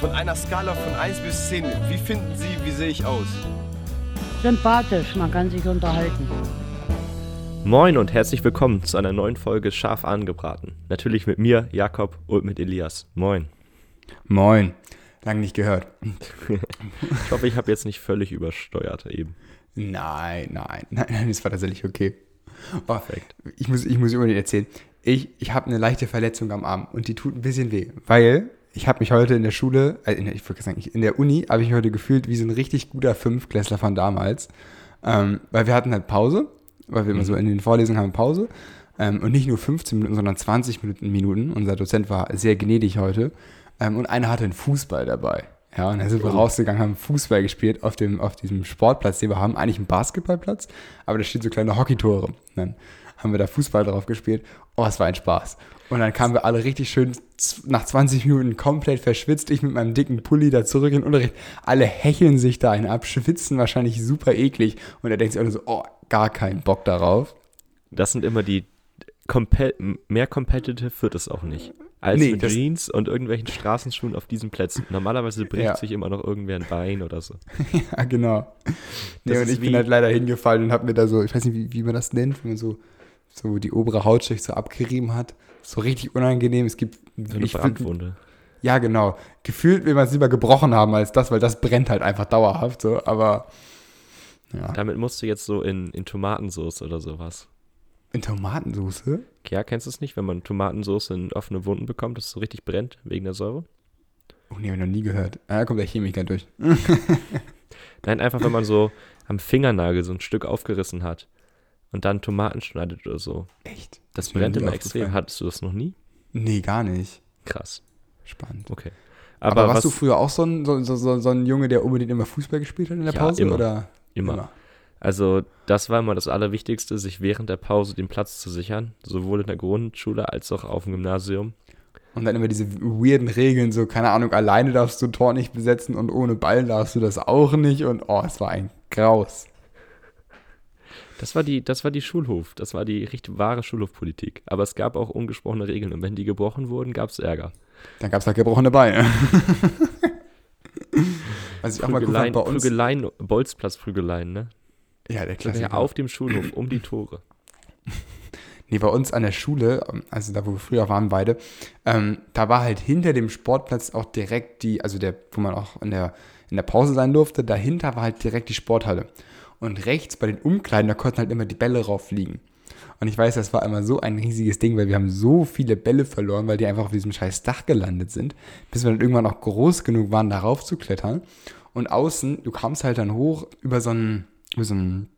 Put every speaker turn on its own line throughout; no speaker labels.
Von einer Skala von 1 bis 10, wie finden Sie, wie sehe ich aus?
Sympathisch, man kann sich unterhalten.
Moin und herzlich willkommen zu einer neuen Folge Scharf angebraten. Natürlich mit mir, Jakob und mit Elias. Moin.
Moin. Lang nicht gehört.
ich hoffe, ich habe jetzt nicht völlig übersteuert eben.
Nein, nein, nein, nein, das war tatsächlich okay. Oh, Perfekt. Ich muss, ich muss unbedingt erzählen. Ich, ich habe eine leichte Verletzung am Arm und die tut ein bisschen weh, weil ich habe mich heute in der Schule, äh, in der, ich würde sagen, in der Uni habe ich mich heute gefühlt wie so ein richtig guter Fünfklässler von damals, ähm, weil wir hatten halt Pause, weil wir immer so mhm. in den Vorlesungen haben Pause ähm, und nicht nur 15 Minuten, sondern 20 Minuten, Minuten. Unser Dozent war sehr gnädig heute ähm, und einer hatte einen Fußball dabei. Ja, und dann sind wir oh. rausgegangen, haben Fußball gespielt auf, dem, auf diesem Sportplatz, den wir haben. Eigentlich ein Basketballplatz, aber da stehen so kleine Hockeytore. Dann haben wir da Fußball drauf gespielt. Oh, es war ein Spaß. Und dann kamen wir alle richtig schön nach 20 Minuten komplett verschwitzt. Ich mit meinem dicken Pulli da zurück in den Unterricht. Alle hecheln sich da einen ab, schwitzen wahrscheinlich super eklig. Und er denkt sich auch nur so, oh, gar keinen Bock darauf.
Das sind immer die, mehr competitive wird es auch nicht als nee, mit Jeans und irgendwelchen Straßenschuhen auf diesen Plätzen. Normalerweise bricht ja. sich immer noch irgendwer ein Bein oder so.
ja, genau. Nee, und ich bin halt leider hingefallen und habe mir da so, ich weiß nicht, wie, wie man das nennt, wenn man so, so die obere Hautschicht so abgerieben hat. So richtig unangenehm. Es gibt.
So eine Brandwunde.
Ja, genau. Gefühlt will man es lieber gebrochen haben als das, weil das brennt halt einfach dauerhaft so, aber.
Ja. Damit musst du jetzt so in, in Tomatensauce oder sowas.
In Tomatensauce?
Ja, kennst du es nicht, wenn man Tomatensauce in offene Wunden bekommt, dass es so richtig brennt wegen der Säure?
Oh nee, hab ich noch nie gehört. Ah, da kommt der Chemiker durch.
Nein, einfach wenn man so am Fingernagel so ein Stück aufgerissen hat und dann Tomaten schneidet oder so.
Echt?
Das, das brennt immer extrem. Hattest du das noch nie?
Nee, gar nicht.
Krass.
Spannend.
Okay.
Aber, Aber warst du früher auch so ein, so, so, so, ein Junge, der unbedingt immer Fußball gespielt hat in der
ja,
Pause?
Immer.
Oder?
Immer. immer. Also das war immer das Allerwichtigste, sich während der Pause den Platz zu sichern, sowohl in der Grundschule als auch auf dem Gymnasium.
Und dann immer diese weirden Regeln, so, keine Ahnung, alleine darfst du Tor nicht besetzen und ohne Ball darfst du das auch nicht. Und oh, es war ein Graus.
Das war die, das war die Schulhof, das war die richtig wahre Schulhofpolitik. Aber es gab auch ungesprochene Regeln und wenn die gebrochen wurden, gab es Ärger.
Dann gab es halt gebrochene Beine.
Was ich auch mal gut bei uns. Prügeleien, Bolzplatzprügeleien, ne?
Ja, der Klassiker.
auf dem Schulhof, um die Tore.
Nee, bei uns an der Schule, also da, wo wir früher waren beide, ähm, da war halt hinter dem Sportplatz auch direkt die, also der, wo man auch in der, in der Pause sein durfte, dahinter war halt direkt die Sporthalle. Und rechts bei den Umkleiden, da konnten halt immer die Bälle rauffliegen. Und ich weiß, das war immer so ein riesiges Ding, weil wir haben so viele Bälle verloren, weil die einfach auf diesem scheiß Dach gelandet sind, bis wir dann irgendwann auch groß genug waren, darauf zu klettern. Und außen, du kamst halt dann hoch über so einen, so ein,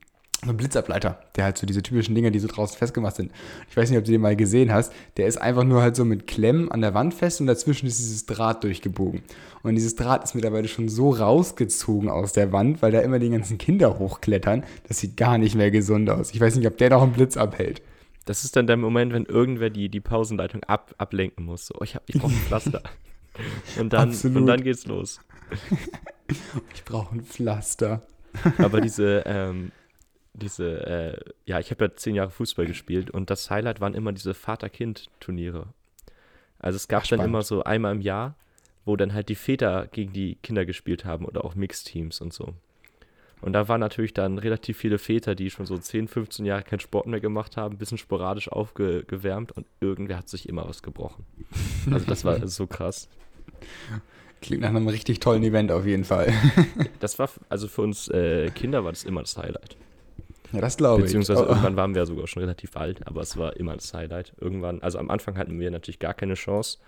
so ein Blitzableiter, der halt so diese typischen Dinger, die so draußen festgemacht sind. Ich weiß nicht, ob du den mal gesehen hast. Der ist einfach nur halt so mit Klemmen an der Wand fest und dazwischen ist dieses Draht durchgebogen. Und dieses Draht ist mittlerweile schon so rausgezogen aus der Wand, weil da immer die ganzen Kinder hochklettern. Das sieht gar nicht mehr gesund aus. Ich weiß nicht, ob der noch einen Blitz abhält.
Das ist dann der Moment, wenn irgendwer die, die Pausenleitung ab, ablenken muss. So, ich, ich brauche ein Pflaster. und, dann, und dann geht's los.
ich brauche ein Pflaster.
Aber diese, ähm, diese, äh, ja, ich habe ja zehn Jahre Fußball gespielt und das Highlight waren immer diese Vater-Kind-Turniere. Also es gab Ach, dann immer so einmal im Jahr, wo dann halt die Väter gegen die Kinder gespielt haben oder auch Mixteams und so. Und da waren natürlich dann relativ viele Väter, die schon so 10, 15 Jahre keinen Sport mehr gemacht haben, ein bisschen sporadisch aufgewärmt und irgendwer hat sich immer was gebrochen. Also das war so krass.
Klingt nach einem richtig tollen Event auf jeden Fall.
das war, also für uns äh, Kinder war das immer das Highlight.
Ja, das glaube ich.
Beziehungsweise oh. irgendwann waren wir ja sogar schon relativ alt, aber es war immer das Highlight. Irgendwann, also am Anfang hatten wir natürlich gar keine Chance.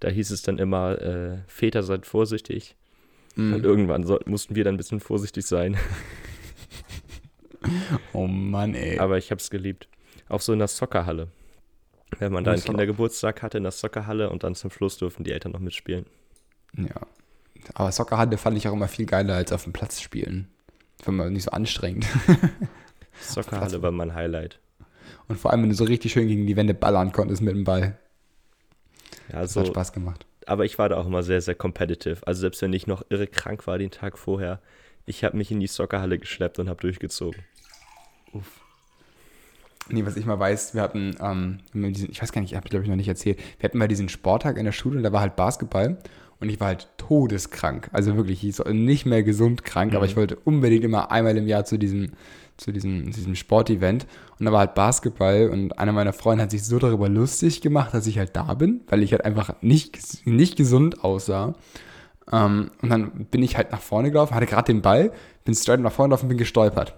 Da hieß es dann immer, äh, Väter seid vorsichtig. Mm. Und irgendwann so, mussten wir dann ein bisschen vorsichtig sein.
oh Mann, ey.
Aber ich habe es geliebt. Auch so in der Soccerhalle. Wenn man da einen Kindergeburtstag hatte in der Soccerhalle und dann zum Schluss durften die Eltern noch mitspielen.
Ja. Aber Soccerhalle fand ich auch immer viel geiler als auf dem Platz spielen. War mal nicht so anstrengend.
Soccerhalle war mein Highlight.
Und vor allem, wenn du so richtig schön gegen die Wände ballern konntest mit dem Ball.
Ja, das hat
Spaß gemacht.
Aber ich war da auch immer sehr, sehr competitive. Also selbst wenn ich noch irre krank war den Tag vorher, ich habe mich in die Soccerhalle geschleppt und habe durchgezogen.
Uff. Nee, was ich mal weiß, wir hatten, ähm, ich weiß gar nicht, ich habe glaube ich noch nicht erzählt, wir hatten mal diesen Sporttag in der Schule und da war halt Basketball Und ich war halt todeskrank. Also wirklich, ich war nicht mehr gesund krank,
Mhm.
aber ich wollte unbedingt immer einmal im Jahr zu diesem, zu diesem, diesem Sportevent. Und da war halt Basketball und einer meiner Freunde hat sich so darüber lustig gemacht, dass ich halt da bin, weil ich halt einfach nicht, nicht gesund aussah. Ähm, und dann bin ich halt nach vorne gelaufen, hatte gerade den Ball, bin straight nach vorne gelaufen, bin gestolpert.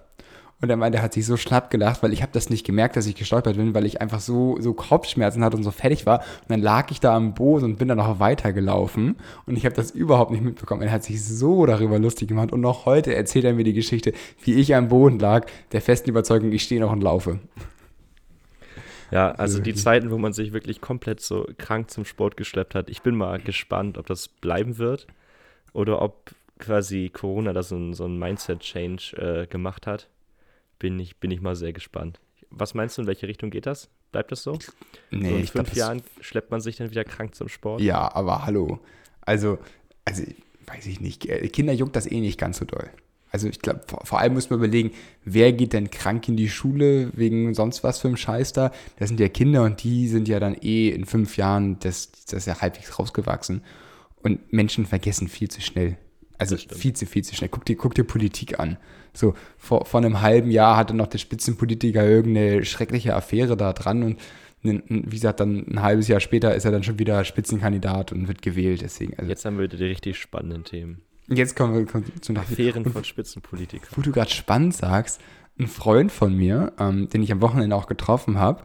Und er meinte, er hat sich so schlapp gelacht, weil ich habe das nicht gemerkt, dass ich gestolpert bin, weil ich einfach so, so Kopfschmerzen hatte und so fertig war. Und dann lag ich da am Boden und bin dann noch weitergelaufen. Und ich habe das überhaupt nicht mitbekommen. Er hat sich so darüber lustig gemacht. Und noch heute erzählt er mir die Geschichte, wie ich am Boden lag, der festen Überzeugung, ich stehe noch und laufe.
Ja, also die
wirklich.
Zeiten, wo man sich wirklich komplett so krank zum Sport geschleppt hat. Ich bin mal gespannt, ob das bleiben wird oder ob quasi Corona da so ein, so ein Mindset-Change äh, gemacht hat. Bin ich, bin ich mal sehr gespannt. Was meinst du, in welche Richtung geht das? Bleibt das so?
Nee,
so in
ich glaub,
fünf
das-
Jahren schleppt man sich dann wieder krank zum Sport?
Ja, aber hallo. Also, also weiß ich nicht. Äh, Kinder juckt das eh nicht ganz so doll. Also ich glaube, vor, vor allem muss man überlegen, wer geht denn krank in die Schule wegen sonst was für einem Scheiß da? Das sind ja Kinder und die sind ja dann eh in fünf Jahren, das, das ist ja halbwegs rausgewachsen. Und Menschen vergessen viel zu schnell. Also viel zu, viel zu schnell. Guck dir, guck dir Politik an. So, vor, vor einem halben Jahr hatte noch der Spitzenpolitiker irgendeine schreckliche Affäre da dran und wie gesagt, dann ein halbes Jahr später ist er dann schon wieder Spitzenkandidat und wird gewählt. Deswegen, also
Jetzt haben wir wieder die richtig spannenden Themen.
jetzt kommen wir kommen zu nach
Affären von Spitzenpolitikern.
wo du gerade spannend sagst, ein Freund von mir, ähm, den ich am Wochenende auch getroffen habe,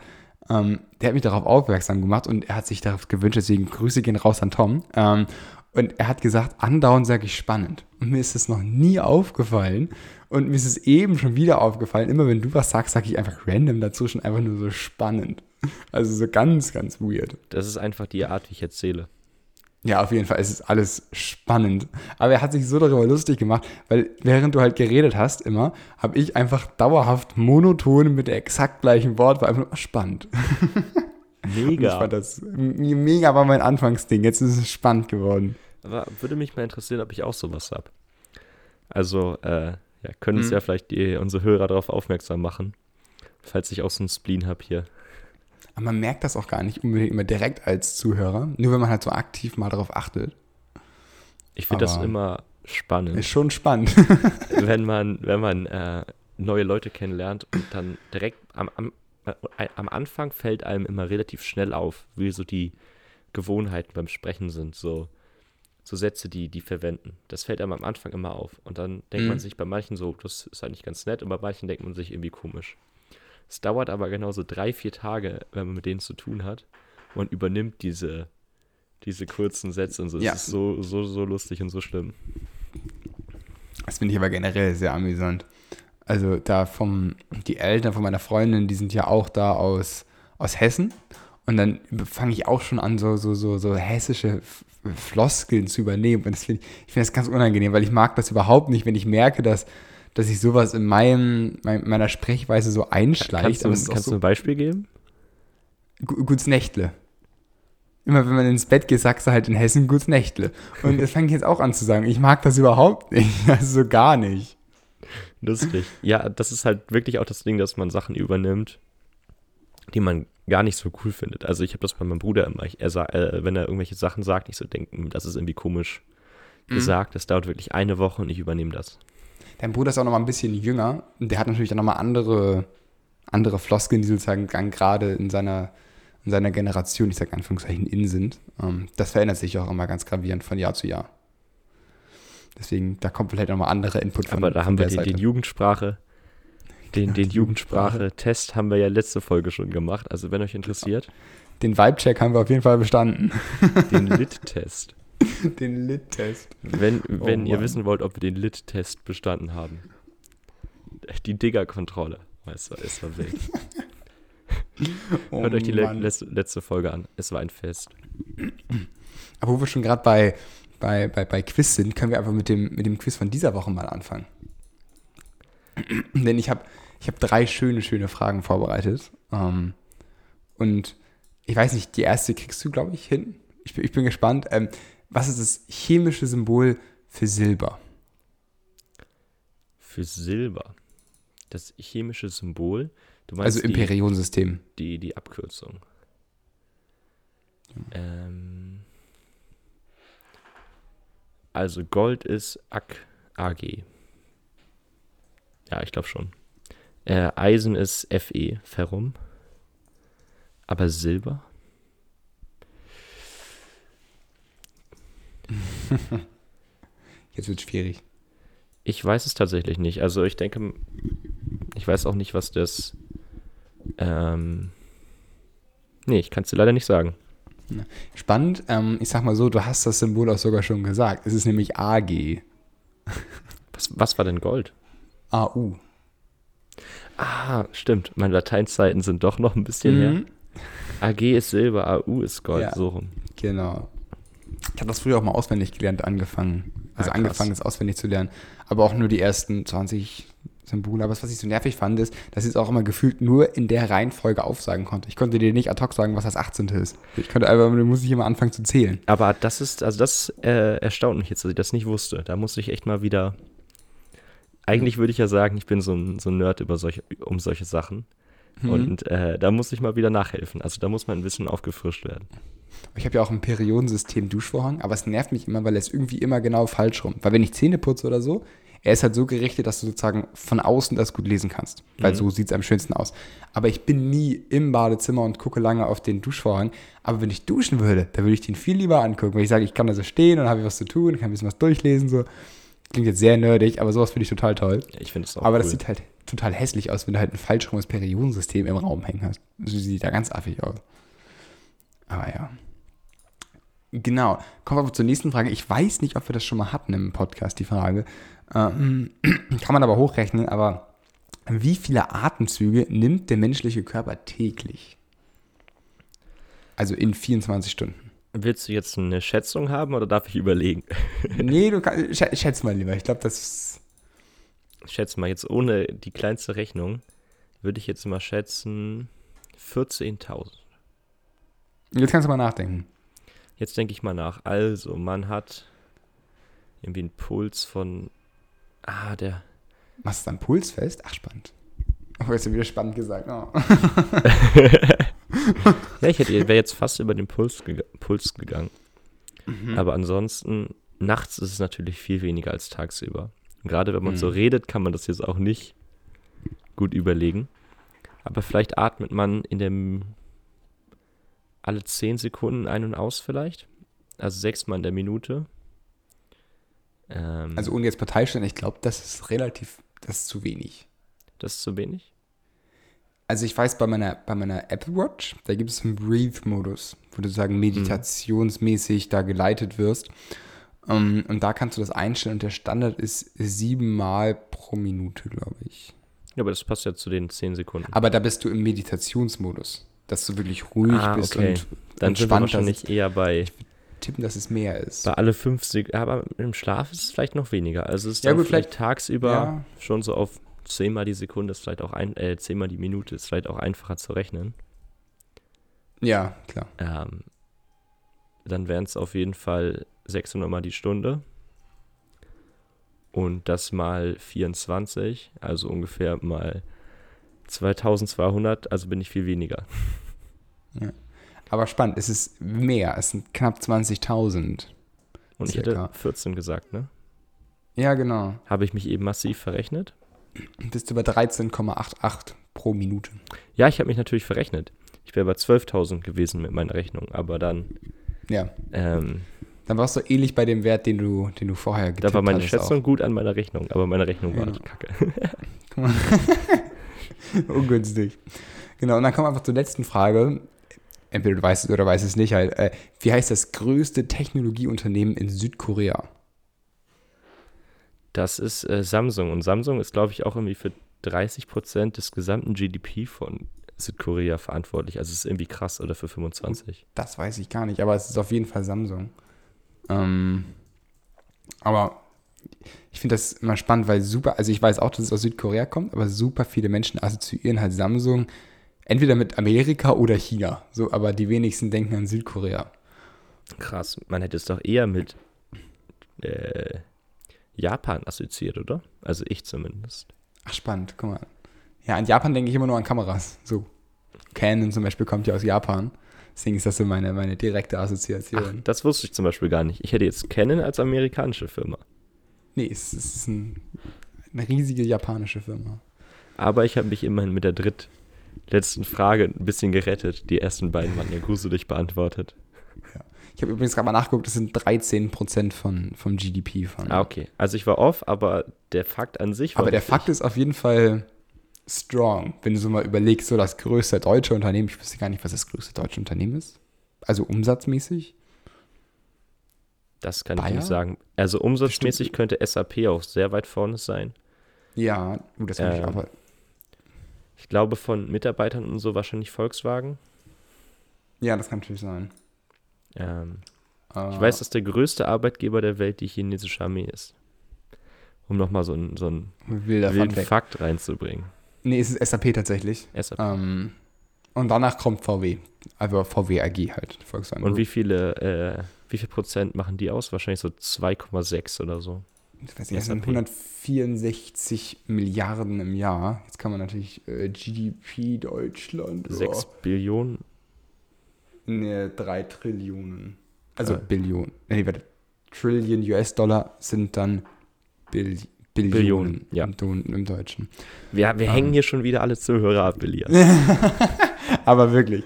ähm, der hat mich darauf aufmerksam gemacht und er hat sich darauf gewünscht, deswegen Grüße gehen raus an Tom. Ähm, und er hat gesagt, andauernd sage ich spannend. Und mir ist es noch nie aufgefallen. Und mir ist es eben schon wieder aufgefallen. Immer wenn du was sagst, sage ich einfach random dazwischen einfach nur so spannend. Also so ganz, ganz weird.
Das ist einfach die Art, wie ich erzähle.
Ja, auf jeden Fall. Es ist alles spannend. Aber er hat sich so darüber lustig gemacht, weil während du halt geredet hast immer, habe ich einfach dauerhaft monoton mit der exakt gleichen Wort, war einfach nur Und ich
Mega.
fand das, mega war mein Anfangsding. Jetzt ist es spannend geworden.
Aber würde mich mal interessieren, ob ich auch sowas habe. Also, äh, ja, können uns
Mhm.
ja vielleicht die, unsere Hörer darauf aufmerksam machen, falls ich auch so einen Spleen habe hier.
Aber man merkt das auch gar nicht unbedingt immer direkt als Zuhörer, nur wenn man halt so aktiv mal darauf achtet.
Ich finde das immer spannend,
Ist schon spannend.
wenn man, wenn man äh, neue Leute kennenlernt und dann direkt am, am, am Anfang fällt einem immer relativ schnell auf, wie so die Gewohnheiten beim Sprechen sind, so, so Sätze, die die verwenden. Das fällt einem am Anfang immer auf. Und dann denkt man
Mhm.
sich bei manchen so, das ist eigentlich ganz nett, und bei manchen denkt man sich irgendwie komisch. Es dauert aber genau so drei, vier Tage, wenn man mit denen zu tun hat und übernimmt diese, diese kurzen Sätze und so.
Ja.
Es ist so, so, so lustig und so schlimm.
Das finde ich aber generell sehr amüsant. Also da vom, die Eltern von meiner Freundin, die sind ja auch da aus, aus Hessen. Und dann fange ich auch schon an, so, so, so, so hessische Floskeln zu übernehmen. Und das find, ich ich finde das ganz unangenehm, weil ich mag das überhaupt nicht, wenn ich merke, dass, dass sich sowas in meinem, mein, meiner Sprechweise so einschleicht.
Kannst du, kannst du
so,
ein Beispiel geben?
Gu- Gutes Nächtle. Immer wenn man ins Bett geht, sagst du halt in Hessen Gutes Nächtle. Und das fange ich jetzt auch an zu sagen. Ich mag das überhaupt nicht. Also so gar nicht.
Lustig. Ja, das ist halt wirklich auch das Ding, dass man Sachen übernimmt, die man gar nicht so cool findet. Also ich habe das bei meinem Bruder immer, ich, er sa- äh, wenn er irgendwelche Sachen sagt, ich so denken, das ist irgendwie komisch
Mhm.
gesagt. Das dauert wirklich eine Woche und ich übernehme das.
Dein Bruder ist auch noch mal ein bisschen jünger. Und der hat natürlich dann noch mal andere, andere Floskeln, die sozusagen gerade in seiner, in seiner Generation, ich sage Anführungszeichen, in sind. Ähm, das verändert sich auch immer ganz gravierend von Jahr zu Jahr. Deswegen, da kommt vielleicht noch mal andere Input von
Aber da haben wir den, den. Jugendsprache, den,
Genau,
den Jugendsprache-Test haben wir ja letzte Folge schon gemacht. Also wenn euch interessiert,
Den Vibe-Check haben wir auf jeden Fall bestanden.
den Lit-Test.
den Lit-Test.
Wenn, wenn ihr
Mann.
wissen wollt, ob wir den Lit-Test bestanden haben. Die Digger-Kontrolle. Es war, es war wild.
Oh
Hört euch die le letzte Folge an. Es war ein Fest.
Aber wo wir schon gerade bei, bei, bei, bei Quiz sind, können wir einfach mit dem, mit dem Quiz von dieser Woche mal anfangen. Denn ich habe ich hab drei schöne, schöne Fragen vorbereitet. Ähm, und ich weiß nicht, die erste kriegst du, glaube ich, hin. Ich bin, ich bin gespannt. Ähm, was ist das chemische Symbol für Silber?
Für Silber. Das chemische Symbol. Du meinst
Also im
die, die, die Abkürzung. Ähm, Also Gold ist AK, AG. Ja, ich glaube schon. Äh, Eisen ist FE, Ferrum. Aber Silber?
Jetzt wird schwierig.
Ich weiß es tatsächlich nicht. Also ich denke, ich weiß auch nicht, was das. Ähm, nee, ich kann es dir leider nicht sagen.
Spannend. Ähm, ich sag mal so, du hast das Symbol auch sogar schon gesagt. Es ist nämlich AG.
Was, was war denn Gold?
AU.
Ah, stimmt. Meine Lateinzeiten sind doch noch ein bisschen
Mhm.
her. AG ist Silber, AU ist Gold,
Ja.
so rum.
Genau. Ich habe das früher auch mal auswendig gelernt, angefangen. Also
Ah,
angefangen, es auswendig zu lernen. Aber auch nur die ersten 20 Symbole. Aber was ich so nervig fand, ist, dass ich es auch immer gefühlt nur in der Reihenfolge aufsagen konnte. Ich konnte dir nicht ad hoc sagen, was das 18. ist. Ich konnte einfach, dann muss ich immer anfangen zu zählen.
Aber das ist, also das äh, erstaunt mich jetzt, dass ich das nicht wusste. Da muss ich echt mal wieder. Eigentlich würde ich ja sagen, ich bin so ein, so ein Nerd über solche, um solche Sachen.
Mhm.
Und äh, da muss ich mal wieder nachhelfen. Also da muss mein Wissen aufgefrischt werden.
Ich habe ja auch ein Periodensystem Duschvorhang, aber es nervt mich immer, weil ist irgendwie immer genau falsch rum. Weil wenn ich Zähne putze oder so, er ist halt so gerichtet, dass du sozusagen von außen das gut lesen kannst. Weil
Mhm.
so sieht es am schönsten aus. Aber ich bin nie im Badezimmer und gucke lange auf den Duschvorhang. Aber wenn ich duschen würde, dann würde ich den viel lieber angucken. Weil ich sage, ich kann da so stehen und habe was zu tun, kann ein bisschen was durchlesen. So. Klingt jetzt sehr nerdig, aber sowas finde ich total toll.
Ja, ich finde es auch
aber
cool.
das sieht halt total hässlich aus, wenn du halt ein falsch rumes Periodensystem im Raum hängen hast. Das sieht da ganz affig aus. Aber ja. Genau. Kommen wir zur nächsten Frage. Ich weiß nicht, ob wir das schon mal hatten im Podcast, die Frage. Ähm, kann man aber hochrechnen, aber wie viele Atemzüge nimmt der menschliche Körper täglich? Also in 24 Stunden.
Willst du jetzt eine Schätzung haben oder darf ich überlegen?
Nee, du kannst, schä- schätz mal lieber. Ich glaube, das ist.
Ich schätze mal jetzt ohne die kleinste Rechnung, würde ich jetzt mal schätzen 14.000.
Jetzt kannst du mal nachdenken.
Jetzt denke ich mal nach. Also, man hat irgendwie einen Puls von. Ah, der.
Machst du dann Pulsfest? Ach, spannend. Oh, jetzt wieder spannend gesagt. Oh.
Ja, ich hätte wäre jetzt fast über den Puls, gega Puls gegangen. Aber ansonsten, nachts ist es natürlich viel weniger als tagsüber. Und gerade wenn man so
Mhm.
redet, kann man das jetzt auch nicht gut überlegen. Aber vielleicht atmet man in dem alle 10 Sekunden ein und aus vielleicht. Also sechsmal in der Minute. Ähm,
Also ohne jetzt Parteistellen, ich glaube, das ist relativ, das ist zu wenig.
das ist zu wenig.
Also ich weiß, bei meiner, bei meiner Apple Watch, da gibt es einen Breathe-Modus, wo du sagen meditationsmäßig da geleitet wirst. Ähm, und da kannst du das einstellen und der Standard ist siebenmal pro Minute, glaube ich.
Ja, aber das passt ja zu den 10 Sekunden.
Aber da bist du im Meditationsmodus, dass du wirklich ruhig
Ah,
bist
okay.
und
Dann sind wir
entspannter
wahrscheinlich eher bei,
tippen, dass es mehr ist.
bei alle 5 Sekunden. Aber im Schlaf ist es vielleicht noch weniger. Also es ist
Ja, gut,
vielleicht
vielleicht-
tagsüber
ja.
schon so auf 10 mal die Sekunde ist vielleicht auch ein, äh, 10 mal die Minute ist vielleicht auch einfacher zu rechnen.
Ja, klar.
Ähm, dann wären es auf jeden Fall 600 mal die Stunde. Und das mal 24, also ungefähr mal 2200, also bin ich viel weniger.
Aber spannend, es ist mehr, es sind knapp 20.000.
Und ich
Circa.
hätte 14 gesagt, ne?
Ja, genau.
Habe ich mich eben massiv verrechnet?
Bist du bei 13,88 pro Minute.
Ja, ich habe mich natürlich verrechnet. Ich wäre bei 12.000 gewesen mit meiner Rechnung, aber dann,
Ja.
ähm,
Dann warst du ähnlich bei dem Wert, den du, den du vorher getippt
da war meine Schätzung gut an meiner Rechnung, aber meine Rechnung war
Ja.
nicht kacke.
Auch. Ungünstig. Genau, und dann kommen wir einfach zur letzten Frage. Entweder du weißt es oder weißt es nicht halt. Äh, wie heißt das größte Technologieunternehmen in Südkorea?
Das ist äh, Samsung und Samsung ist, glaube ich, auch irgendwie für 30 Prozent des gesamten GDP von Südkorea verantwortlich. Also es ist irgendwie krass oder für 25.
Das weiß ich gar nicht, aber es ist auf jeden Fall Samsung. Ähm, aber ich finde das immer spannend, weil super, also ich weiß auch, dass es aus Südkorea kommt, aber super viele Menschen assoziieren halt Samsung entweder mit Amerika oder China. So, aber die wenigsten denken an Südkorea.
Krass, man hätte es doch eher mit äh, Japan assoziiert, oder? Also ich zumindest.
Ach, spannend, guck mal. Ja, an Japan denke ich immer nur an Kameras. So. Canon zum Beispiel kommt ja aus Japan. Deswegen ist das so meine, meine direkte Assoziation.
Ach, das wusste ich zum Beispiel gar nicht. Ich hätte jetzt Canon als amerikanische Firma.
Nee, es, es ist ein, eine riesige japanische Firma.
Aber ich habe mich immerhin mit der drittletzten Frage ein bisschen gerettet. Die ersten beiden waren ja gruselig beantwortet.
Ja. Ich habe übrigens gerade mal nachgeguckt, das sind 13% von, vom GDP. Von,
ah, okay. Also ich war off, aber der Fakt an sich war.
Aber der Fakt ist auf jeden Fall strong, wenn du so mal überlegst, so das größte deutsche Unternehmen, ich wüsste gar nicht, was das größte deutsche Unternehmen ist. Also umsatzmäßig.
Das kann Bayer? ich nicht sagen. Also umsatzmäßig Bestimmt. könnte SAP auch sehr weit vorne sein.
Ja, gut, das ähm, ich aber.
Ich glaube von Mitarbeitern und so wahrscheinlich Volkswagen.
Ja, das kann natürlich sein.
Ähm, uh, ich weiß, dass der größte Arbeitgeber der Welt die chinesische Armee ist. Um nochmal so, ein, so einen wilden Fakt reinzubringen.
Nee, es ist SAP tatsächlich.
SAP.
Ähm, und danach kommt VW. Also VW AG halt,
Volkswagen. Und wie viele, äh, wie viel Prozent machen die aus? Wahrscheinlich so 2,6 oder so.
Ich weiß nicht, das sind 164 Milliarden im Jahr. Jetzt kann man natürlich äh, GDP Deutschland.
6 oh. Billionen?
Ne, 3 Trillionen. Also äh. Billionen. Nee, warte. Trillion US-Dollar sind dann Billionen. Billionen,
ja.
Im, im Deutschen.
Wir, wir um. hängen hier schon wieder alle Zuhörer ab, Elias.
Aber wirklich.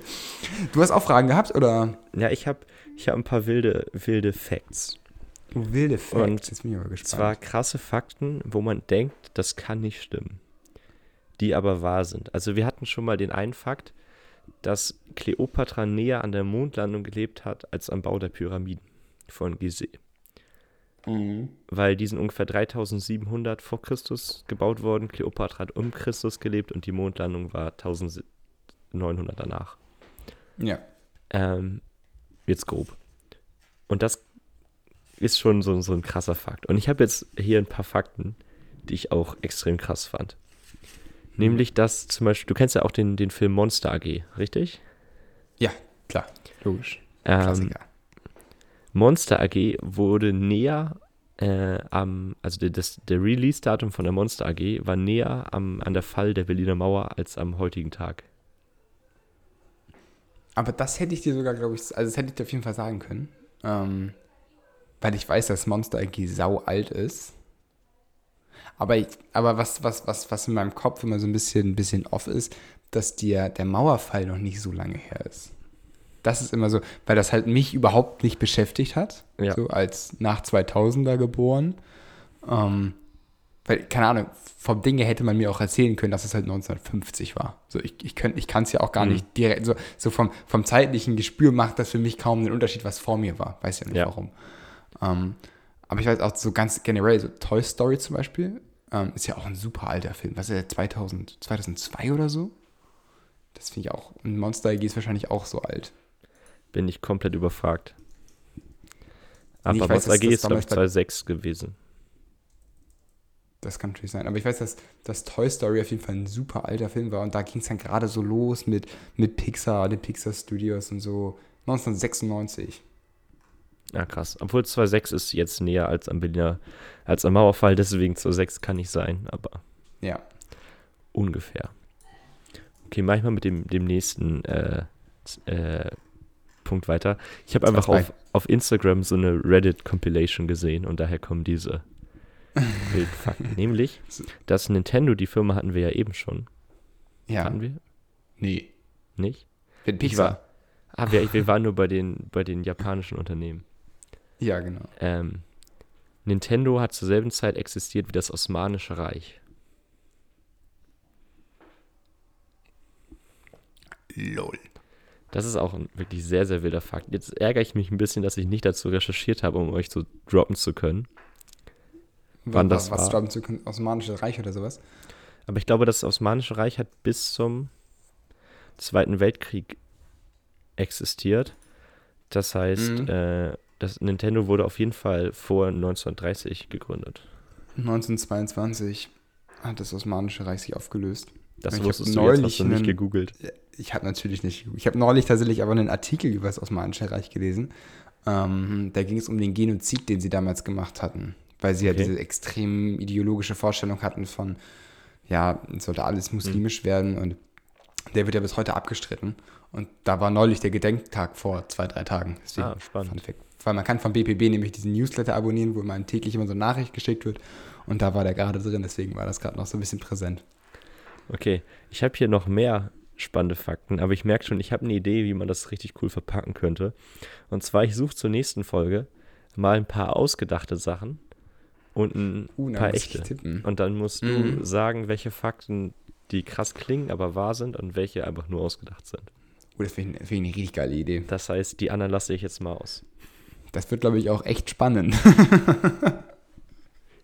Du hast auch Fragen gehabt, oder?
Ja, ich habe ich hab ein paar wilde, wilde Facts.
Wilde Facts,
Und jetzt bin ich aber gespannt. Zwar krasse Fakten, wo man denkt, das kann nicht stimmen. Die aber wahr sind. Also wir hatten schon mal den einen Fakt, dass Kleopatra näher an der Mondlandung gelebt hat als am Bau der Pyramiden von Gizeh. Mhm. Weil die sind ungefähr 3700 vor Christus gebaut worden. Kleopatra hat um Christus gelebt und die Mondlandung war 1900 danach.
Ja.
Ähm, jetzt grob. Und das ist schon so, so ein krasser Fakt. Und ich habe jetzt hier ein paar Fakten, die ich auch extrem krass fand. Nämlich, dass zum Beispiel, du kennst ja auch den, den Film Monster AG, richtig?
Ja, klar, logisch.
Ähm, Monster AG wurde näher äh, am, also das, der Release-Datum von der Monster AG war näher am, an der Fall der Berliner Mauer als am heutigen Tag.
Aber das hätte ich dir sogar, glaube ich, also das hätte ich dir auf jeden Fall sagen können. Ähm, weil ich weiß, dass Monster AG sau alt ist. Aber, ich, aber was, was, was, was in meinem Kopf immer so ein bisschen, ein bisschen off ist, dass dir der Mauerfall noch nicht so lange her ist. Das ist immer so, weil das halt mich überhaupt nicht beschäftigt hat. Ja. So als nach 2000er geboren. Ähm, weil, keine Ahnung, vom Dinge hätte man mir auch erzählen können, dass es halt 1950 war. So, ich, ich, ich kann es ja auch gar mhm. nicht direkt, so, so vom, vom zeitlichen Gespür macht das für mich kaum einen Unterschied, was vor mir war. Weiß ja nicht ja. warum. Ähm, aber ich weiß auch so ganz generell, so Toy Story zum Beispiel, ähm, ist ja auch ein super alter Film. Was ist der, 2000, 2002 oder so? Das finde ich auch. Und Monster AG ist wahrscheinlich auch so alt
bin ich komplett überfragt. Aber nee, weiß, AG ist, glaube ich, 2.6 gewesen.
Das kann natürlich sein. Aber ich weiß, dass, dass Toy Story auf jeden Fall ein super alter Film war. Und da ging es dann gerade so los mit, mit Pixar, den Pixar Studios und so. 1996.
Ja, krass. Obwohl 2.6 ist jetzt näher als am Berliner, als am Mauerfall. Deswegen 2.6 kann nicht sein. Aber
ja.
ungefähr. Okay, manchmal mit dem, dem nächsten äh, äh, Punkt weiter. Ich habe einfach auf, auf Instagram so eine Reddit-Compilation gesehen und daher kommen diese Bildfakten. Nämlich, dass Nintendo, die Firma hatten wir ja eben schon.
Ja.
Hatten wir?
Nee.
Nicht?
Mit Pixar.
War, ah, wir, wir waren nur bei den, bei den japanischen Unternehmen.
Ja, genau.
Ähm, Nintendo hat zur selben Zeit existiert wie das Osmanische Reich.
Lol.
Das ist auch ein wirklich sehr, sehr wilder Fakt. Jetzt ärgere ich mich ein bisschen, dass ich nicht dazu recherchiert habe, um euch so droppen zu können.
Wann was, das was war. droppen zu können? Osmanisches Reich oder sowas?
Aber ich glaube, das Osmanische Reich hat bis zum Zweiten Weltkrieg existiert. Das heißt, mhm. äh, das Nintendo wurde auf jeden Fall vor 1930 gegründet.
1922 hat das Osmanische Reich sich aufgelöst.
Das ich wusstest du neulich jetzt, hast du nicht gegoogelt
ich habe natürlich nicht, ich habe neulich tatsächlich aber einen Artikel über das Osmanische Reich gelesen. Ähm, da ging es um den Genozid, den sie damals gemacht hatten, weil sie okay. ja diese extrem ideologische Vorstellung hatten von, ja, es sollte alles muslimisch mhm. werden und Der wird ja bis heute abgestritten. Und da war neulich der Gedenktag vor zwei, drei Tagen. Deswegen
Ah, spannend.
Fun Fact. Weil man kann vom BPB nämlich diesen Newsletter abonnieren, wo man täglich immer so eine Nachricht geschickt wird. Und da war der gerade drin, deswegen war das gerade noch so ein bisschen präsent.
Okay, ich habe hier noch mehr spannende Fakten, aber ich merke schon, ich habe eine Idee, wie man das richtig cool verpacken könnte. Und zwar, ich suche zur nächsten Folge mal ein paar ausgedachte Sachen und ein
Uh,
paar echte.
tippen.
Und dann musst
Mhm.
du sagen, welche Fakten, die krass klingen, aber wahr sind und welche einfach nur ausgedacht sind.
Oh, das finde ich, find ich eine richtig geile Idee.
Das heißt, die anderen lasse ich jetzt mal aus.
Das wird, glaube ich, auch echt spannend.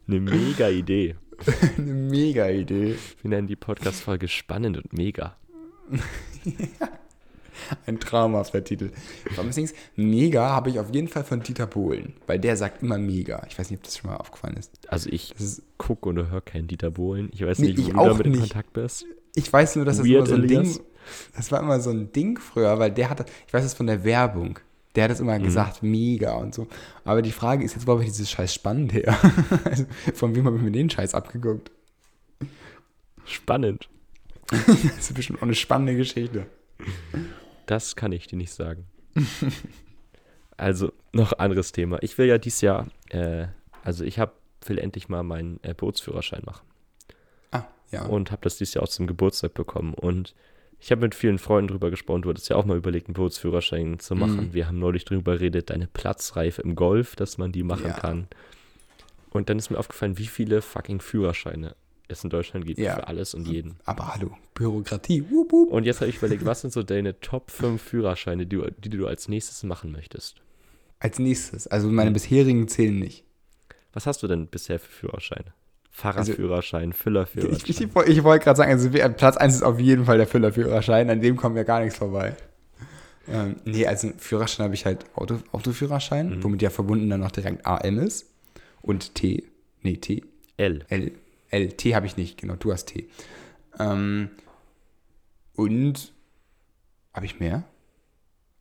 Eine mega Idee.
eine mega Idee.
Wir nennen die Podcast-Folge spannend und mega.
Ein traumhafter Titel. Dings, mega habe ich auf jeden Fall von Dieter Bohlen, weil der sagt immer mega. Ich weiß nicht, ob das schon mal aufgefallen ist.
Also ich
Das
gucke und höre keinen Dieter Bohlen. Ich weiß
Nee,
nicht, wo du da
auch
mit in
nicht.
Kontakt bist.
ich weiß nur, dass das
Weird
immer so ein
Elias.
Ding, das war immer so ein Ding früher, weil der hat, ich weiß das von der Werbung. Der hat das immer gesagt, mega und so. Aber die Frage ist jetzt, wo habe ich dieses Scheiß spannend her? also, von wem habe ich mir den Scheiß abgeguckt?
Spannend.
Das ist bestimmt auch eine spannende Geschichte.
Das kann ich dir nicht sagen. also, noch anderes Thema. Ich will ja dieses Jahr, äh, also ich hab, will endlich mal meinen äh, Bootsführerschein machen.
Ah, ja.
Und habe das dieses Jahr auch zum Geburtstag bekommen. Und ich habe mit vielen Freunden drüber gesprochen. Du hattest ja auch mal überlegt, einen Bootsführerschein zu machen.
Mhm.
Wir haben neulich drüber geredet, deine Platzreife im Golf, dass man die machen
Ja.
kann. Und dann ist mir aufgefallen, wie viele fucking Führerscheine es in Deutschland gibt
Ja.
für alles und jeden.
Aber hallo, Bürokratie. Wup, wup.
Und jetzt habe ich überlegt, was sind so deine Top 5 Führerscheine, die, du- die du als nächstes machen möchtest?
Als nächstes, also meine bisherigen zählen nicht.
Was hast du denn bisher für Führerscheine? Fahrradführerschein, Füllerführerschein.
Also Ich, ich, ich wollte gerade sagen, also Platz 1 ist auf jeden Fall der Füllerführerschein, an dem kommen wir gar nichts vorbei. Ähm, nee, also Führerschein habe ich halt Auto, Autoführerschein,
Mhm.
womit ja verbunden dann noch direkt AM ist. Und T. Nee, T.
L.
L. L. T habe ich nicht, genau, du hast T. Ähm, und habe ich mehr?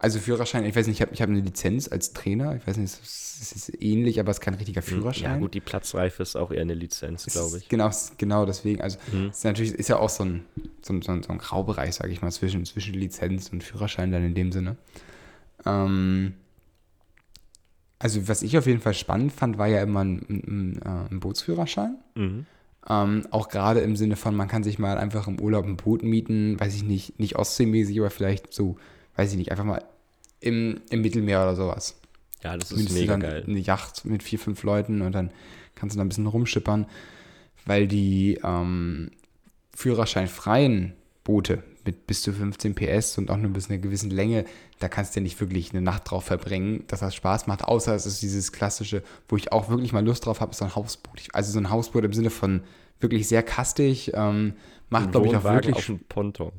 Also Führerschein, ich weiß nicht, ich habe ich hab eine Lizenz als Trainer. Ich weiß nicht, es ist, ähnlich, aber es ist kein richtiger Führerschein.
Ja, gut, die Platzreife ist auch eher eine Lizenz, glaube ich.
Genau, genau deswegen. Also
Mhm.
es ist natürlich ist ja auch so ein, so ein, so ein, so ein Graubereich, sage ich mal, zwischen, zwischen Lizenz und Führerschein dann in dem Sinne. Ähm, also was ich auf jeden Fall spannend fand, war ja immer ein, ein, ein, ein Bootsführerschein.
Mhm.
Ähm, auch gerade im Sinne von, man kann sich mal einfach im Urlaub ein Boot mieten, weiß ich nicht, nicht ostseemäßig, aber vielleicht so, weiß ich nicht, einfach mal im, im Mittelmeer oder sowas.
Ja, das ist mega geil.
Eine Yacht mit vier, fünf Leuten und dann kannst du da ein bisschen rumschippern, weil die ähm, führerscheinfreien Boote mit bis zu 15 PS und auch nur bis einer gewissen Länge, da kannst du ja nicht wirklich eine Nacht drauf verbringen, dass das Spaß macht, außer es ist dieses klassische, wo ich auch wirklich mal Lust drauf habe, ist so ein Hausboot. Also so ein Hausboot im Sinne von wirklich sehr kastig, ähm, macht glaube ich auch wirklich
auf dem Ponton.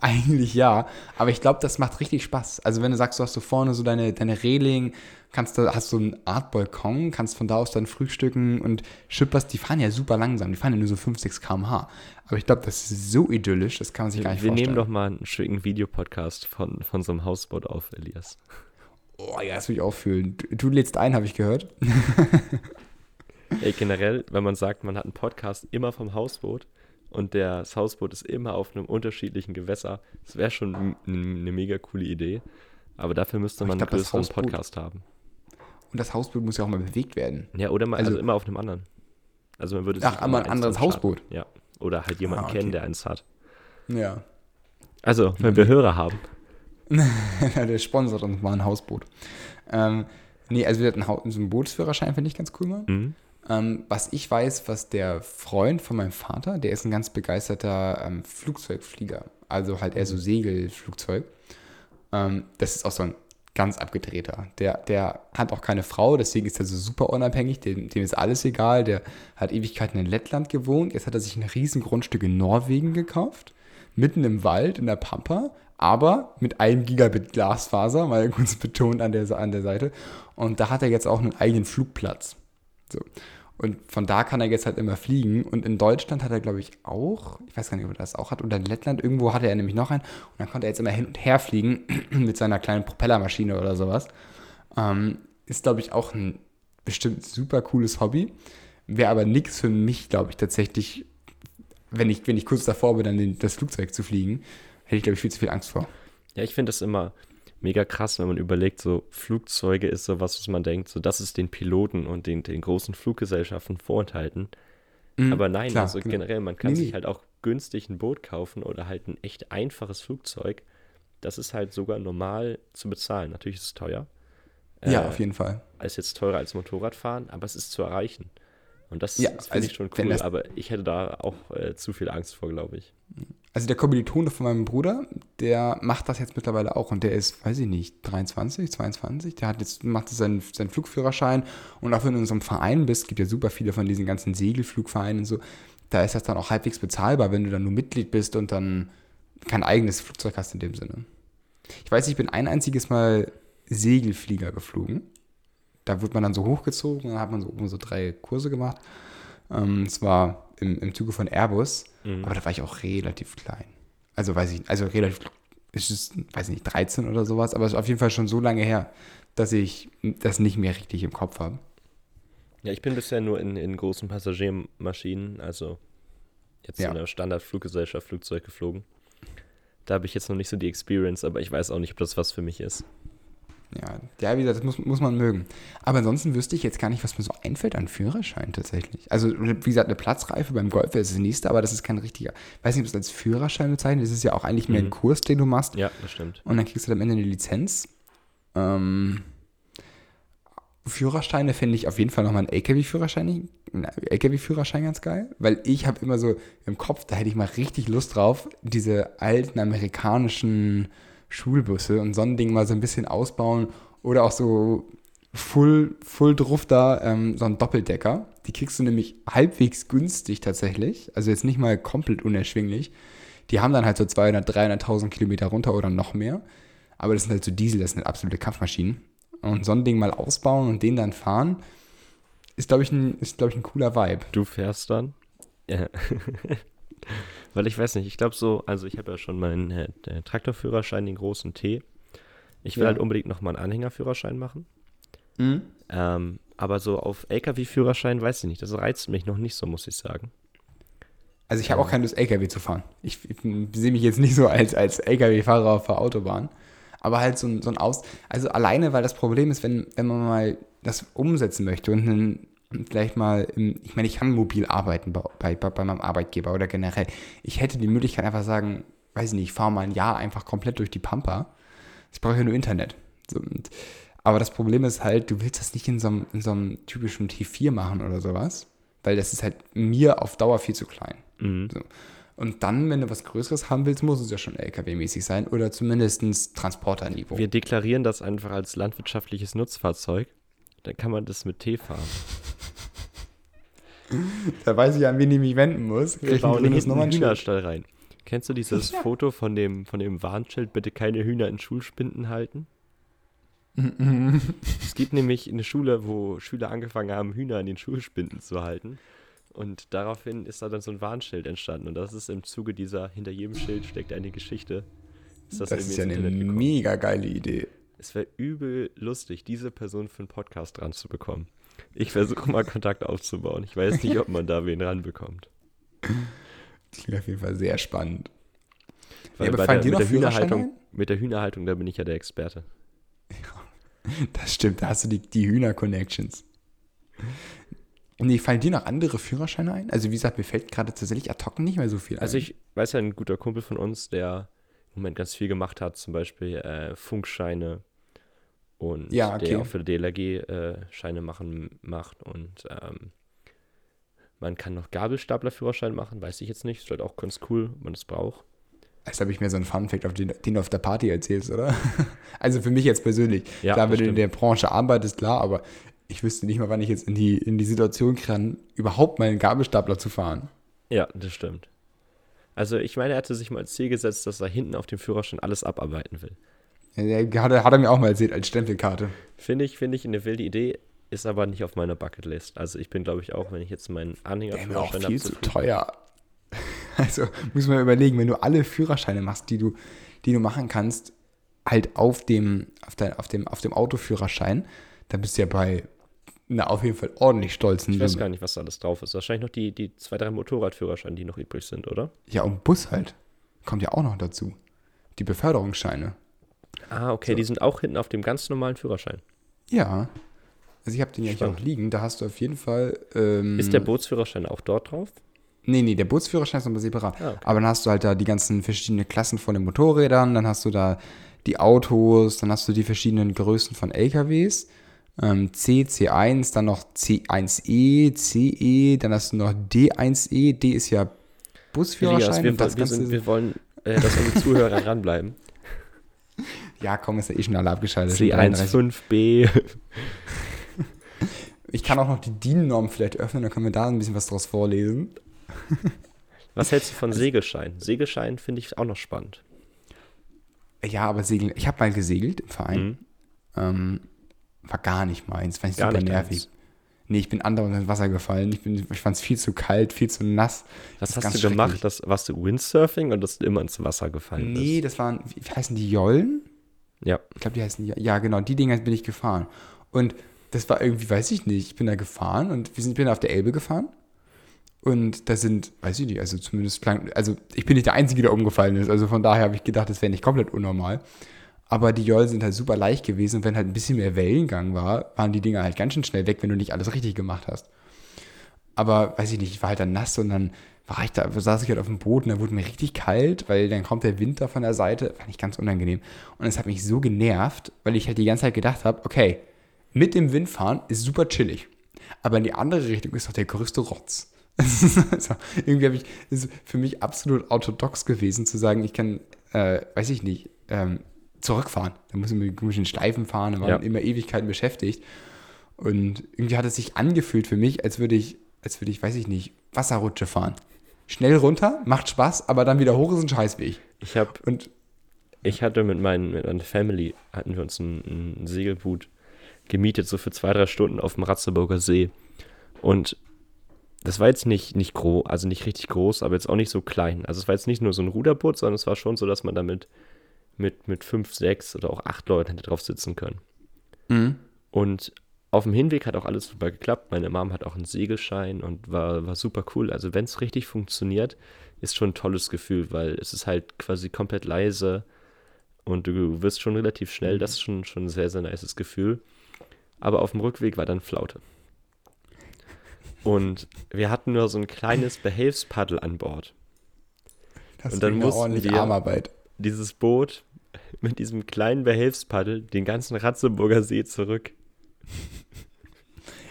Eigentlich ja, aber ich glaube, das macht richtig Spaß. Also wenn du sagst, du hast so vorne so deine, deine Reling, kannst du, hast so eine Art Balkon, kannst von da aus dann frühstücken und schipperst, die fahren ja super langsam, die fahren ja nur so 5, 6 km/h. Aber ich glaube, das ist so idyllisch, das kann man sich gar nicht
Wir
vorstellen.
nehmen doch mal einen schicken Videopodcast von, von so einem Hausboot auf, Elias.
Oh ja, das will ich auch fühlen. Du, du lädst ein, habe ich gehört.
Ey, generell, wenn man sagt, man hat einen Podcast immer vom Hausboot und der- das Hausboot ist immer auf einem unterschiedlichen Gewässer, das wäre schon eine mega coole Idee. Aber dafür müsste man einen
glaub, das
größeren Podcast haben.
Und das Hausboot muss ja auch mal bewegt werden.
Ja, oder mal, also,
Also-
immer auf einem anderen. Also man würde
Ach,
immer
ein anderes. Hausboot.
Ja. Oder halt jemanden
Ah, okay.
kennen, der eins hat.
Ja.
Also, wenn wir Hörer haben.
der sponsert uns mal ein Hausboot. Ähm, nee, also wir hatten so einen Bootsführerschein, finde ich ganz cool mal.
Mhm.
Ähm, was ich weiß, was der Freund von meinem Vater, der ist ein ganz begeisterter ähm, Flugzeugflieger, also halt eher so Segelflugzeug. Ähm, das ist auch so ein ganz abgedrehter. Der, der hat auch keine Frau, deswegen ist er so super unabhängig, dem, dem ist alles egal. Der hat Ewigkeiten in Lettland gewohnt, jetzt hat er sich ein riesen Grundstück in Norwegen gekauft, mitten im Wald, in der Pampa, aber mit einem Gigabit Glasfaser, mal kurz betont an der, an der Seite. Und da hat er jetzt auch einen eigenen Flugplatz. So. Und von da kann er jetzt halt immer fliegen. Und in Deutschland hat er, glaube ich, auch, ich weiß gar nicht, ob er das auch hat, oder in Lettland irgendwo hatte er nämlich noch einen. Und dann konnte er jetzt immer hin und her fliegen mit seiner kleinen Propellermaschine oder sowas. Ähm, ist, glaube ich, auch ein bestimmt super cooles Hobby. Wäre aber nichts für mich, glaube ich, tatsächlich, wenn ich, wenn ich kurz davor bin, dann das Flugzeug zu fliegen. Hätte ich, glaube ich, viel zu viel Angst vor.
Ja, ich finde das immer mega krass, wenn man überlegt, so Flugzeuge ist so was, was man denkt, so das ist den Piloten und den, den großen Fluggesellschaften vorenthalten. Mhm, Aber nein, klar, also genau. generell, man kann nee, sich halt auch günstig ein Boot kaufen oder halt ein echt einfaches Flugzeug. Das ist halt sogar normal zu bezahlen. Natürlich ist es teuer.
Ja, äh, auf jeden Fall.
Ist jetzt teurer als Motorradfahren, aber es ist zu erreichen. Und das, ja, das finde also ich schon cool, aber ich hätte da auch äh, zu viel Angst vor, glaube ich.
Also der Kommilitone von meinem Bruder, der macht das jetzt mittlerweile auch und der ist, weiß ich nicht, 23, 22, der hat jetzt, macht seinen, seinen Flugführerschein und auch wenn du in unserem Verein bist, gibt ja super viele von diesen ganzen Segelflugvereinen und so, da ist das dann auch halbwegs bezahlbar, wenn du dann nur Mitglied bist und dann kein eigenes Flugzeug hast in dem Sinne. Ich weiß, ich bin ein einziges Mal Segelflieger geflogen da wird man dann so hochgezogen, dann hat man so oben so drei Kurse gemacht. Ähm, es war im, im Zuge von Airbus, mhm. aber da war ich auch relativ klein. Also weiß ich, also relativ, ist es, weiß ich nicht, 13 oder sowas, aber es ist auf jeden Fall schon so lange her, dass ich das nicht mehr richtig im Kopf habe.
Ja, ich bin bisher nur in, in großen Passagiermaschinen, also jetzt ja. in der Standardfluggesellschaft Flugzeug geflogen. Da habe ich jetzt noch nicht so die Experience, aber ich weiß auch nicht, ob das was für mich ist.
Ja, ja, wie gesagt, das muss, muss man mögen. Aber ansonsten wüsste ich jetzt gar nicht, was mir so einfällt an Führerschein tatsächlich. Also, wie gesagt, eine Platzreife beim Golf ist das nächste, aber das ist kein richtiger. Ich weiß nicht, ob es als Führerschein bezeichnet Das ist ja auch eigentlich mehr ein mhm. Kurs, den du machst.
Ja, das stimmt.
Und dann kriegst du am Ende eine Lizenz. Ähm, Führerscheine finde ich auf jeden Fall nochmal einen LKW-Führerschein, LKW-Führerschein ganz geil, weil ich habe immer so im Kopf, da hätte ich mal richtig Lust drauf, diese alten amerikanischen Schulbusse und so ein Ding mal so ein bisschen ausbauen oder auch so full, full drauf da, ähm, so ein Doppeldecker. Die kriegst du nämlich halbwegs günstig tatsächlich, also jetzt nicht mal komplett unerschwinglich. Die haben dann halt so 200.000, 300.000 Kilometer runter oder noch mehr. Aber das sind halt so Diesel, das sind absolute Kampfmaschinen. Und so ein Ding mal ausbauen und den dann fahren, ist, glaube ich, glaub ich, ein cooler Vibe.
Du fährst dann? Ja. Weil ich weiß nicht, ich glaube so, also ich habe ja schon meinen äh, Traktorführerschein, den großen T. Ich will ja. halt unbedingt nochmal einen Anhängerführerschein machen. Mhm. Ähm, aber so auf LKW-Führerschein weiß ich nicht, das reizt mich noch nicht so, muss ich sagen.
Also ich habe auch keine Lust, LKW zu fahren. Ich, ich, sehe mich jetzt nicht so als, als LKW-Fahrer auf der Autobahn. Aber halt so ein, so ein Aus... Also alleine, weil das Problem ist, wenn, wenn man mal das umsetzen möchte und einen vielleicht mal, ich meine, ich kann mobil arbeiten bei, bei, bei meinem Arbeitgeber oder generell. Ich hätte die Möglichkeit einfach sagen, weiß ich nicht, ich fahre mal ein Jahr einfach komplett durch die Pampa. Ich brauche ja nur Internet. So, und, aber das Problem ist halt, du willst das nicht in so, einem, in so einem typischen T4 machen oder sowas, weil das ist halt mir auf Dauer viel zu klein. Mhm. So. Und dann, wenn du was Größeres haben willst, muss es ja schon LKW-mäßig sein oder zumindest Transporterniveau.
Wir deklarieren das einfach als landwirtschaftliches Nutzfahrzeug. Dann kann man das mit T fahren.
da weiß ich, an wen ich mich wenden muss.
Bauen hinten einen Hühnerstall rein. Kennst du dieses ja. Foto von dem, von dem Warnschild, bitte keine Hühner in Schulspinden halten? es gibt nämlich eine Schule, wo Schüler angefangen haben, Hühner in den Schulspinden zu halten. Und daraufhin ist da dann so ein Warnschild entstanden. Und das ist im Zuge dieser, hinter jedem Schild steckt eine Geschichte.
Ist das, das ist ja eine mega geile Idee.
Es wäre übel lustig, diese Person für einen Podcast dran zu bekommen. Ich versuche mal Kontakt aufzubauen. Ich weiß nicht, ob man da wen ranbekommt.
Das klingt auf jeden Fall sehr spannend.
Weil ja, bei der, mit, der Hühnerhaltung, mit der Hühnerhaltung, da bin ich ja der Experte.
Ja, das stimmt, da hast du die, die Hühner-Connections. Nee, fallen dir noch andere Führerscheine ein? Also wie gesagt, mir fällt gerade tatsächlich ad hoc nicht mehr so viel
also ein. Also ich weiß ja, ein guter Kumpel von uns, der Moment ganz viel gemacht hat, zum Beispiel äh, Funkscheine, und ja, okay. der auch für DLRG äh, Scheine machen macht und ähm, man kann noch Gabelstaplerführerschein machen, weiß ich jetzt nicht. Ist halt auch ganz cool, wenn man das braucht.
Als habe ich mir so einen Funfact, auf den, den du auf der Party erzählst, oder? also für mich jetzt persönlich. Ja, klar, wenn du in der Branche arbeitest, klar, aber ich wüsste nicht mal, wann ich jetzt in die, in die Situation kann, überhaupt mal einen Gabelstapler zu fahren.
Ja, das stimmt. Also ich meine, er hatte sich mal als Ziel gesetzt, dass er hinten auf dem Führerschein alles abarbeiten will.
Ja, hat, hat er mir auch mal erzählt, als Stempelkarte.
Finde ich, finde ich eine wilde Idee, ist aber nicht auf meiner Bucketlist. Also ich bin, glaube ich, auch, wenn ich jetzt meinen Anhänger
Der auch viel zu teuer. Also muss man überlegen, wenn du alle Führerscheine machst, die du, die du machen kannst, halt auf dem, auf, dein, auf dem, auf dem Autoführerschein, dann bist du ja bei na, auf jeden Fall ordentlich stolzen.
Ich weiß gar nicht, was da alles drauf ist. Wahrscheinlich noch die, die zwei, drei Motorradführerscheine, die noch übrig sind, oder?
Ja, und Bus halt. Kommt ja auch noch dazu. die Beförderungsscheine.
Ah, okay,
So.
die sind auch hinten auf dem ganz normalen Führerschein.
Ja. Also ich habe den ja hier auch liegen. Da hast du auf jeden Fall. Ähm,
Ist der Bootsführerschein auch dort drauf?
Nee, nee, der Bootsführerschein ist nochmal separat.
Ah, okay.
Aber dann hast du halt da die ganzen verschiedenen Klassen von den Motorrädern, dann hast du da die Autos, dann hast du die verschiedenen Größen von LKWs. Ähm, C, C1, dann noch C1E, CE, dann hast du noch D1E, D ist ja Busführerschein.
Elias, wir, wir, sind, wir wollen, äh, dass unsere Zuhörer ranbleiben.
ja, komm, ist ja eh schon alle abgeschaltet. schon 33.
C15B.
Ich kann auch noch die DIN-Norm vielleicht öffnen, dann können wir da ein bisschen was draus vorlesen.
Was hältst du von Segelschein? Segelschein finde ich auch noch spannend.
Ja, aber Segeln, ich habe mal gesegelt im Verein.
Mhm.
Ähm, war gar nicht meins, fand ich
Gar
super nervig.
deins.
Nee, ich bin andauernd ins Wasser gefallen. Ich, bin- ich fand es viel zu kalt, viel zu nass.
Was
Das
hast du gemacht? Das, warst du Windsurfing und dass du immer ins Wasser gefallen
Nee, das waren, wie heißen die Jollen?
bist? Ja.
Ich glaube, die heißen, ja, ja, genau, die Dinger bin ich gefahren. Und das war irgendwie, weiß ich nicht, ich bin da gefahren und wir sind, ich bin auf der Elbe gefahren. Und da sind, weiß ich nicht, also zumindest, also ich bin nicht der Einzige, der umgefallen ist. Also von daher habe ich gedacht, das wäre nicht komplett unnormal. Aber die Jollen sind halt super leicht gewesen und wenn halt ein bisschen mehr Wellengang war, waren die Dinger halt ganz schön schnell weg, wenn du nicht alles richtig gemacht hast. Aber weiß ich nicht, ich war halt dann nass und dann war ich da, saß ich halt auf dem und da wurde mir richtig kalt, weil dann kommt der Wind da von der Seite, fand ich ganz unangenehm. Und es hat mich so genervt, weil ich halt die ganze Zeit gedacht habe, okay, mit dem Wind fahren ist super chillig. Aber in die andere Richtung ist doch der größte Rotz. also, irgendwie habe ich, ist für mich absolut orthodox gewesen, zu sagen, ich kann, äh, weiß ich nicht, ähm, zurückfahren. Da muss man mit komischen Schleifen fahren, da war
Ja.
immer Ewigkeiten beschäftigt. Und irgendwie hat es sich angefühlt für mich, als würde ich, als würde ich, weiß ich nicht, Wasserrutsche fahren. Schnell runter, macht Spaß, aber dann wieder hoch ist ein Scheißweg.
Ich habe
Und
Ich hatte mit, meinen, mit meiner Family, hatten wir uns ein, ein Segelboot gemietet, so für zwei, drei Stunden auf dem Ratzeburger See. Und das war jetzt nicht, nicht groß, also nicht richtig groß, aber jetzt auch nicht so klein. Also es war jetzt nicht nur so ein Ruderboot, sondern es war schon so, dass man damit mit, mit fünf, sechs oder auch acht Leuten hätte drauf sitzen können.
Mhm.
Und auf dem Hinweg hat auch alles super geklappt. Meine Mom hat auch einen Segelschein und war, war super cool. Also wenn es richtig funktioniert, ist schon ein tolles Gefühl, weil es ist halt quasi komplett leise und du wirst schon relativ schnell. Das ist schon, schon ein sehr, sehr nices Gefühl. Aber auf dem Rückweg war dann Flaute. Und wir hatten nur so ein kleines Behelfspaddel an Bord.
das
Und dann mussten
ordentlich
wir-
Armarbeit.
Dieses Boot mit diesem kleinen Behelfspaddel den ganzen Ratzeburger See zurück.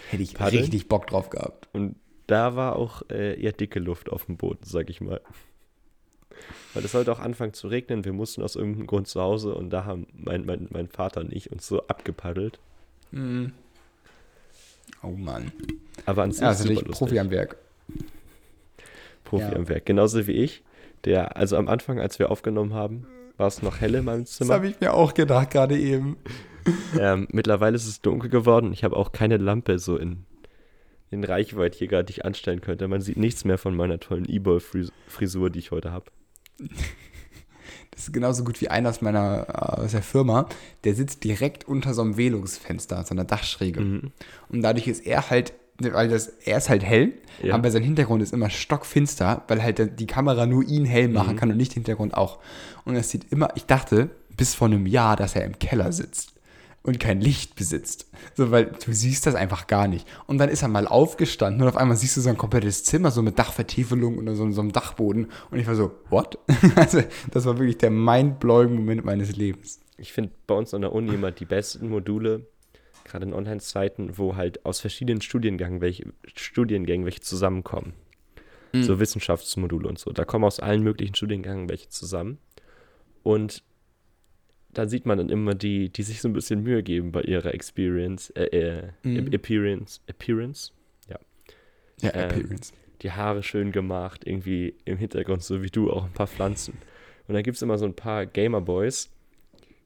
Hätte ich
Paddeln?
richtig Bock drauf gehabt.
Und da war auch äh, eher dicke Luft auf dem Boot, sag ich mal. Weil es sollte auch anfangen zu regnen. Wir mussten aus irgendeinem Grund zu Hause und da haben mein, mein, mein Vater und ich uns so abgepaddelt.
Mhm. Oh Mann.
Aber an sich
Ja, also. Profi am Werk.
Profi
Ja.
am Werk. Genauso wie ich. Der, also am Anfang, als wir aufgenommen haben, war es noch hell in meinem
Das
Zimmer.
habe ich mir auch gedacht, gerade eben.
Ähm, mittlerweile ist es dunkel geworden. Ich habe auch keine Lampe so in, in Reichweite hier gerade, die ich anstellen könnte. Man sieht nichts mehr von meiner tollen E-Boy-Frisur, die ich heute habe.
Das ist genauso gut wie einer aus meiner äh, aus der Firma. Der sitzt direkt unter so einem Velungsfenster, so einer Dachschräge.
Mhm.
Und dadurch ist er halt, weil das, er ist halt hell,
Ja.
aber sein Hintergrund ist immer stockfinster, weil halt die Kamera nur ihn hell machen
Mhm.
kann und nicht den Hintergrund auch. Und es sieht immer, ich dachte bis vor einem Jahr, dass er im Keller sitzt und kein Licht besitzt. So, weil du siehst das einfach gar nicht. Und dann ist er mal aufgestanden und auf einmal siehst du so ein komplettes Zimmer, so mit Dachvertiefelung und so, so einem Dachboden. Und ich war so, what? also, das war wirklich der mindblowing Moment meines Lebens.
Ich finde bei uns an der Uni immer die besten Module, gerade in Online-Zeiten, wo halt aus verschiedenen Studiengängen welche, Studiengängen welche zusammenkommen. So Wissenschaftsmodule und so. Da kommen aus allen möglichen Studiengängen welche zusammen. Und da sieht man dann immer die, die sich so ein bisschen Mühe geben bei ihrer Experience, äh, äh,
Mhm.
Appearance, Appearance.
Ja,
Ähm,
Appearance.
die Haare schön gemacht, irgendwie im Hintergrund, so wie du, auch ein paar Pflanzen. Und dann gibt es immer so ein paar Gamer-Boys,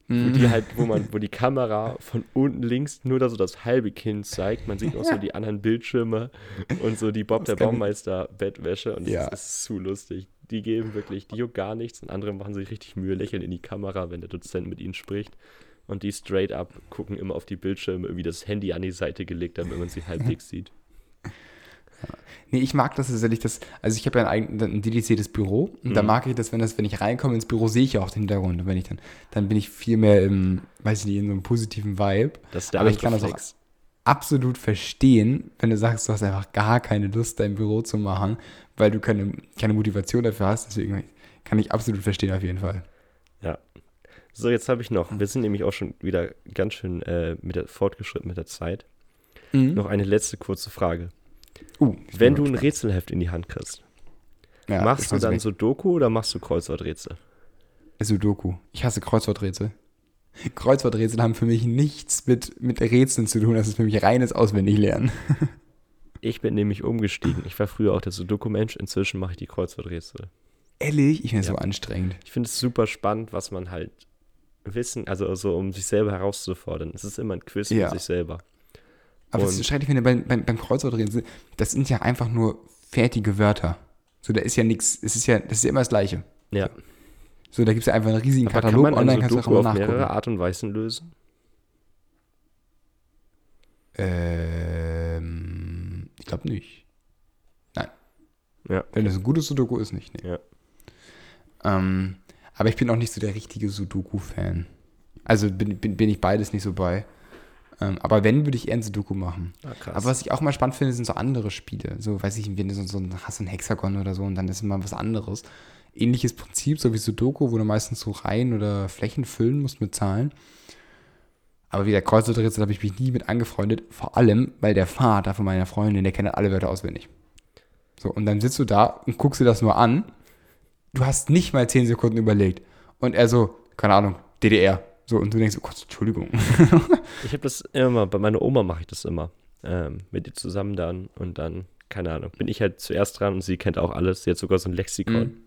wo
Mhm.
die halt, wo man, wo die Kamera von unten links nur da so das halbe Kind zeigt. Man sieht auch so die anderen Bildschirme und so die Bob
Das
der
kann ich-
Baumeister Bettwäsche und
Ja.
das ist zu lustig. Die geben wirklich, die juckt gar nichts und andere machen sich richtig Mühe, lächeln in die Kamera, wenn der Dozent mit ihnen spricht. Und die straight up gucken immer auf die Bildschirme, irgendwie das Handy an die Seite gelegt, damit man sie halbwegs sieht.
Nee, ich mag das tatsächlich, das, also ich habe ja ein, ein dediziertes Büro und mhm. da mag ich das, wenn das, wenn ich reinkomme ins Büro, sehe ich ja auch den Hintergrund. Und wenn ich dann, dann bin ich viel mehr im, weiß ich nicht, in so einem positiven Vibe.
Das ist der
Aber ich kann das auch absolut verstehen, wenn du sagst, du hast einfach gar keine Lust, dein Büro zu machen, weil du keine, keine Motivation dafür hast. Deswegen kann ich absolut verstehen auf jeden Fall.
Ja. So, jetzt habe ich noch, wir sind nämlich auch schon wieder ganz schön äh, mit der, fortgeschritten mit der Zeit. Mhm. Noch eine letzte kurze Frage. Uh, Wenn du ein Rätselheft in die Hand kriegst, ja, machst du dann weg. Sudoku oder machst du Kreuzworträtsel?
Sudoku. Ich hasse Kreuzworträtsel. Kreuzworträtsel haben für mich nichts mit, mit Rätseln zu tun. Das ist für mich reines Auswendiglernen.
ich bin nämlich umgestiegen. Ich war früher auch der Sudoku-Mensch. Inzwischen mache ich die Kreuzworträtsel.
Ehrlich? Ich finde es ja. so anstrengend.
Ich finde es super spannend, was man halt wissen, also so, um sich selber herauszufordern. Es ist immer ein Quiz ja. für sich selber.
Aber was ich schrecklich finde beim, beim, beim Kreuzworträtsel, das sind ja einfach nur fertige Wörter. So, da ist ja nichts, es ist ja, das ist ja immer das Gleiche.
Ja.
So, da gibt es ja einfach einen riesigen Aber Katalog.
Kann man online kannst du auch immer auf nachgucken. mehrere Art und Weisen lösen?
Ähm, ich glaube nicht. Nein.
Ja.
Wenn das ein gutes Sudoku ist, nicht. Nee.
Ja.
Ähm, aber ich bin auch nicht so der richtige Sudoku-Fan. Also bin, bin, bin ich beides nicht so bei. Ähm, aber wenn, würde ich eher ein Sudoku machen. Ah, aber was ich auch mal spannend finde, sind so andere Spiele. So, weiß ich, wenn du so, so ein, hast ein Hexagon oder so und dann ist immer was anderes. Ähnliches Prinzip, so wie Sudoku, wo du meistens so Reihen oder Flächen füllen musst mit Zahlen. Aber wie der Kreuzworträtsel habe ich mich nie mit angefreundet. Vor allem, weil der Vater von meiner Freundin, der kennt alle Wörter auswendig. So, und dann sitzt du da und guckst dir das nur an. Du hast nicht mal zehn Sekunden überlegt. Und er so, keine Ahnung, DDR. So, und du denkst, oh Gott, Entschuldigung.
ich habe das immer, bei meiner Oma mache ich das immer. Ähm, mit ihr zusammen dann und dann, keine Ahnung, bin ich halt zuerst dran und sie kennt auch alles. Sie hat sogar so ein Lexikon.
Mhm.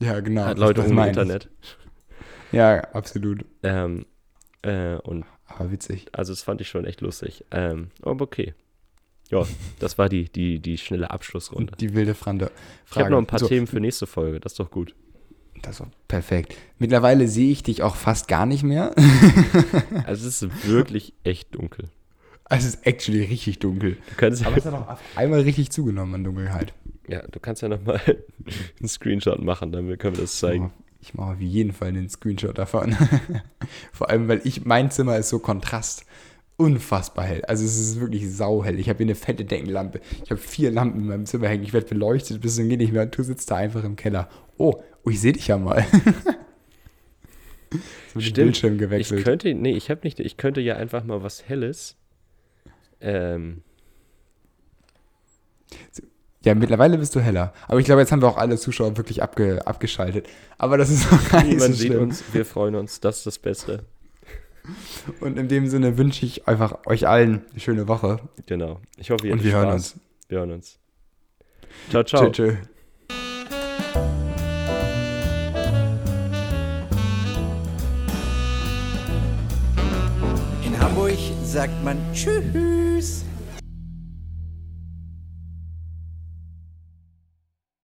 Ja, genau.
Hat Leute ohne Internet.
Ja, absolut.
Ähm, äh, und
aber witzig.
Also das fand ich schon echt lustig. Ähm, aber okay. Ja, das war die, die, die schnelle Abschlussrunde.
Die wilde Frage.
Ich habe noch ein paar so. Themen für nächste Folge, das ist doch gut.
Das ist perfekt. Mittlerweile sehe ich dich auch fast gar nicht mehr.
also es ist wirklich echt dunkel.
Also es ist actually richtig dunkel.
Aber es
hat auch einmal richtig zugenommen an Dunkelheit.
Ja, du kannst ja nochmal einen Screenshot machen, dann können wir das zeigen.
Ich mache auf jeden Fall einen Screenshot davon. Vor allem, weil ich, mein Zimmer ist so Kontrast. Unfassbar hell. Also es ist wirklich sauhell. Ich habe hier eine fette Deckenlampe. Ich habe vier Lampen in meinem Zimmer hängen. Ich werde beleuchtet bis zum geht nicht mehr. Und du sitzt da einfach im Keller. Oh, Oh, ich sehe dich ja mal.
so Stimmt. Bildschirm gewechselt. Ich könnte, nee, ich habe nicht, ich könnte ja einfach mal was Helles. Ähm.
Ja, mittlerweile bist du heller. Aber ich glaube, jetzt haben wir auch alle Zuschauer wirklich abge, abgeschaltet. Aber das ist auch
gar nicht so sieht uns, wir freuen uns, das ist das Beste.
Und in dem Sinne wünsche ich einfach euch allen eine schöne Woche.
Genau. Ich hoffe, ihr
Und wir Spaß. hören uns.
Wir hören uns. Ciao, ciao. Tschö, tschö.
Sagt man Tschüss.